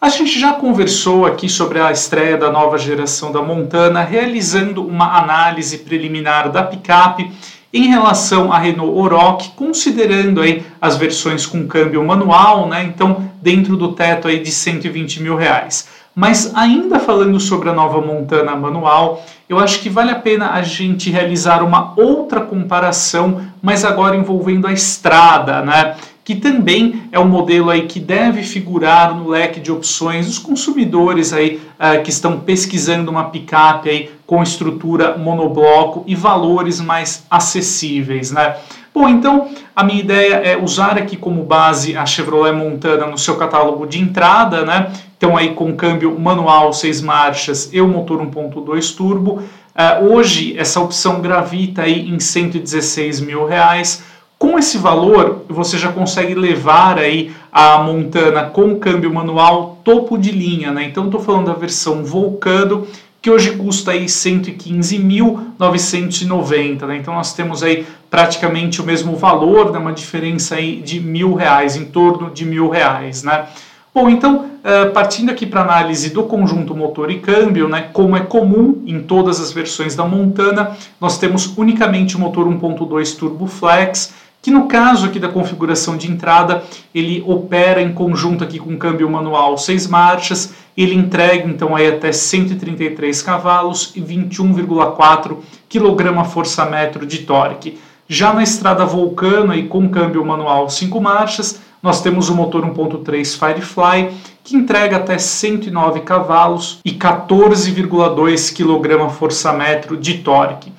A gente já conversou aqui sobre a estreia da nova geração da Montana, realizando uma análise preliminar da picape em relação à Renault Oroch, considerando aí as versões com câmbio manual, né? Então, dentro do teto aí de 120 mil reais. Mas ainda falando sobre a nova Montana manual, eu acho que vale a pena a gente realizar uma outra comparação, mas agora envolvendo a estrada, né? Que também é um modelo aí que deve figurar no leque de opções dos consumidores aí uh, que estão pesquisando uma picape aí com estrutura monobloco e valores mais acessíveis, né? Bom, então a minha ideia é usar aqui como base a Chevrolet Montana no seu catálogo de entrada, né? Então aí com câmbio manual, seis marchas e o motor 1.2 turbo. Uh, hoje essa opção gravita aí em 116 mil reais. Com esse valor, você já consegue levar aí a Montana com câmbio manual topo de linha, né? Então estou falando da versão Volcano que hoje custa aí 115.990, né? Então nós temos aí praticamente o mesmo valor, né? uma diferença aí de mil reais, em torno de mil reais, né? Bom, então, uh, partindo aqui para análise do conjunto motor e câmbio, né, como é comum em todas as versões da Montana, nós temos unicamente o motor 1.2 Turbo Flex, que no caso aqui da configuração de entrada, ele opera em conjunto aqui com câmbio manual 6 marchas, ele entrega então aí até 133 cavalos e 21,4 kgfm de torque. Já na estrada Vulcano aí com câmbio manual 5 marchas, nós temos o motor 1.3 Firefly, que entrega até 109 cavalos e 14,2 kgfm de torque.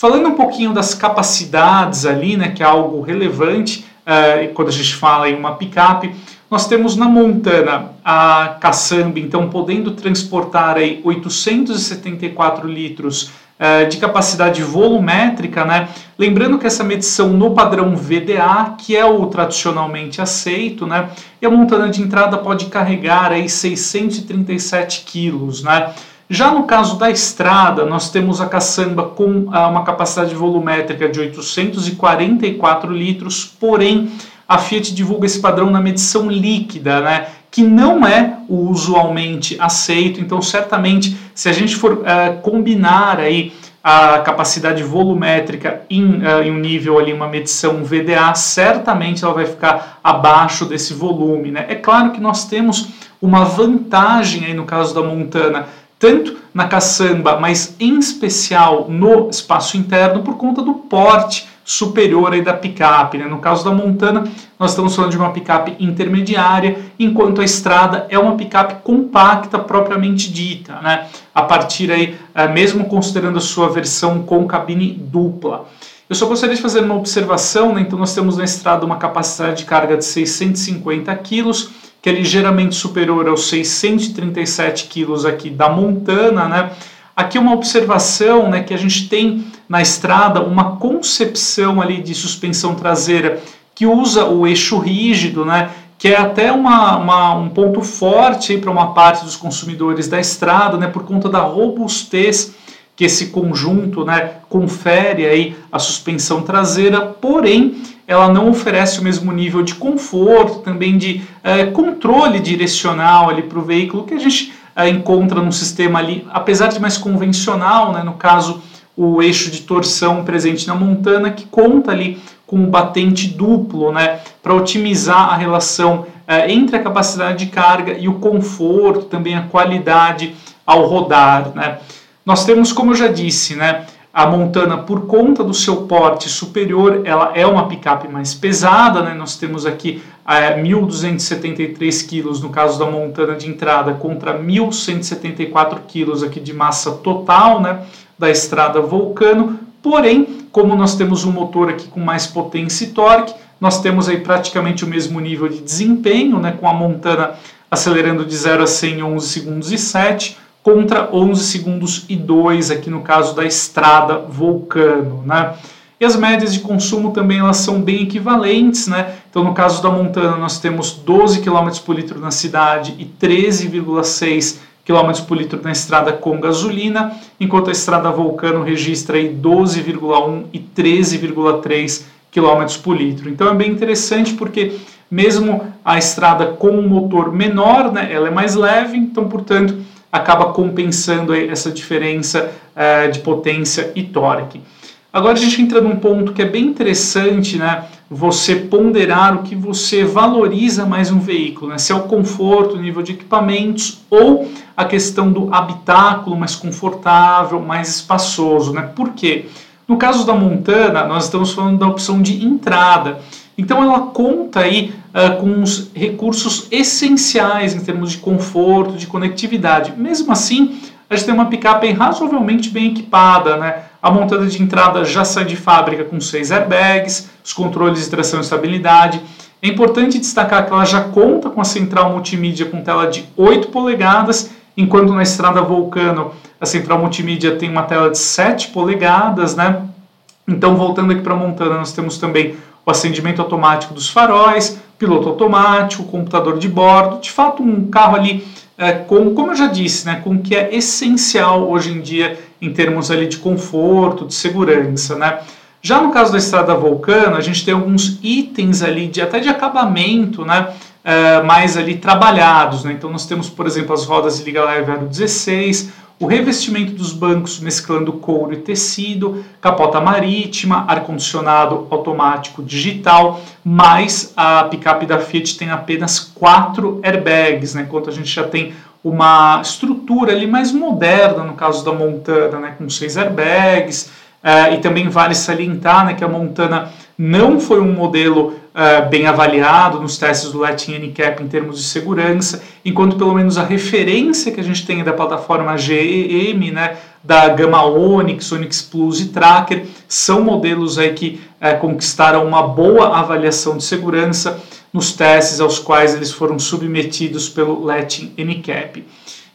Falando um pouquinho das capacidades ali, né, que é algo relevante uh, quando a gente fala em uma picape, nós temos na Montana a Caçambi, então podendo transportar aí 874 litros uh, de capacidade volumétrica, né? Lembrando que essa medição no padrão VDA, que é o tradicionalmente aceito, né? E a Montana de entrada pode carregar aí 637 quilos, né? Já no caso da estrada, nós temos a caçamba com uma capacidade volumétrica de 844 litros, porém a Fiat divulga esse padrão na medição líquida, né? que não é usualmente aceito. Então, certamente, se a gente for uh, combinar aí a capacidade volumétrica em, uh, em, um nível ali, uma medição VDA, certamente ela vai ficar abaixo desse volume. Né? É claro que nós temos uma vantagem aí no caso da Montana, tanto na caçamba, mas em especial no espaço interno, por conta do porte superior aí da picape. Né? No caso da Montana, nós estamos falando de uma picape intermediária, enquanto a estrada é uma picape compacta propriamente dita, né? a partir aí, eh, mesmo considerando a sua versão com cabine dupla. Eu só gostaria de fazer uma observação, né? então nós temos na estrada uma capacidade de carga de 650 quilos, que é ligeiramente superior aos 637 quilos aqui da Montana, né? Aqui uma observação, né, que a gente tem na estrada uma concepção ali de suspensão traseira que usa o eixo rígido, né, que é até uma, uma um ponto forte para uma parte dos consumidores da estrada, né, por conta da robustez que esse conjunto né, confere aí a suspensão traseira, porém ela não oferece o mesmo nível de conforto, também de é, controle direcional ali para o veículo que a gente é, encontra no sistema ali, apesar de mais convencional, né, no caso o eixo de torção presente na Montana, que conta ali com o batente duplo, né, para otimizar a relação é, entre a capacidade de carga e o conforto, também a qualidade ao rodar, né. Nós temos, como eu já disse, né, a Montana, por conta do seu porte superior, ela é uma picape mais pesada, né? Nós temos aqui é, 1.273 quilos no caso da Montana de entrada contra 1.174 quilos aqui de massa total, né? Da estrada Vulcano. Porém, como nós temos um motor aqui com mais potência e torque, nós temos aí praticamente o mesmo nível de desempenho, né? Com a Montana acelerando de 0 a 100 em 11 segundos e 7 contra 11 segundos e 2 aqui no caso da estrada Vulcano, né? E as médias de consumo também elas são bem equivalentes, né? Então no caso da Montana nós temos 12 km por litro na cidade e 13,6 km por litro na estrada com gasolina, enquanto a estrada Vulcano registra aí 12,1 e 13,3 km por litro. Então é bem interessante porque mesmo a estrada com um motor menor, né, ela é mais leve, então, portanto, acaba compensando essa diferença uh, de potência e torque. Agora a gente entra num ponto que é bem interessante, né? Você ponderar o que você valoriza mais um veículo, né? Se é o conforto, o nível de equipamentos ou a questão do habitáculo mais confortável, mais espaçoso, né? Por quê? No caso da Montana, nós estamos falando da opção de entrada. Então ela conta aí uh, com os recursos essenciais em termos de conforto, de conectividade. Mesmo assim, a gente tem uma picape razoavelmente bem equipada, né? A montada de entrada já sai de fábrica com seis airbags, os controles de tração e estabilidade. É importante destacar que ela já conta com a central multimídia com tela de 8 polegadas, enquanto na estrada Vulcano a central multimídia tem uma tela de 7 polegadas, né? Então, voltando aqui para a Montana, nós temos também acendimento automático dos faróis, piloto automático, computador de bordo, de fato um carro ali é, com, como eu já disse, né, com o que é essencial hoje em dia em termos ali de conforto, de segurança, né. Já no caso da estrada Vulcano, a gente tem alguns itens ali de até de acabamento, né, é, mais ali trabalhados, né. Então nós temos, por exemplo, as rodas de liga leve aro 16, o revestimento dos bancos mesclando couro e tecido, capota marítima, ar-condicionado automático digital, mas a picape da Fiat tem apenas quatro airbags, né, enquanto a gente já tem uma estrutura ali mais moderna, no caso da Montana, né, com seis airbags, uh, e também vale salientar né, que a Montana não foi um modelo uh, bem avaliado nos testes do Latin NCAP em termos de segurança, enquanto pelo menos a referência que a gente tem da plataforma GEM, né, da gama Onix, Onix Plus e Tracker, são modelos aí que uh, conquistaram uma boa avaliação de segurança nos testes aos quais eles foram submetidos pelo Latin NCAP.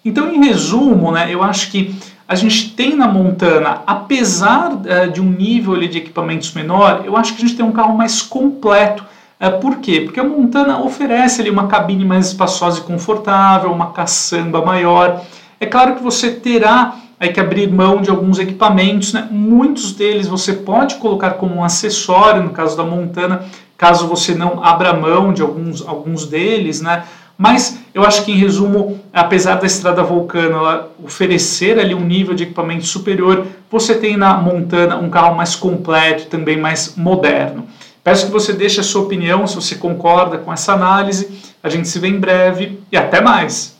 Então, em resumo, né, eu acho que a gente tem na Montana, apesar uh, de um nível ali, de equipamentos menor, eu acho que a gente tem um carro mais completo. Uh, por quê? Porque a Montana oferece ali uma cabine mais espaçosa e confortável, uma caçamba maior. É claro que você terá aí que abrir mão de alguns equipamentos, né? muitos deles você pode colocar como um acessório, no caso da Montana, caso você não abra mão de alguns, alguns deles, né? Mas eu acho que, em resumo, apesar da estrada Vulcano oferecer ali um nível de equipamento superior, você tem na Montana um carro mais completo também mais moderno. Peço que você deixe a sua opinião, se você concorda com essa análise. A gente se vê em breve e até mais!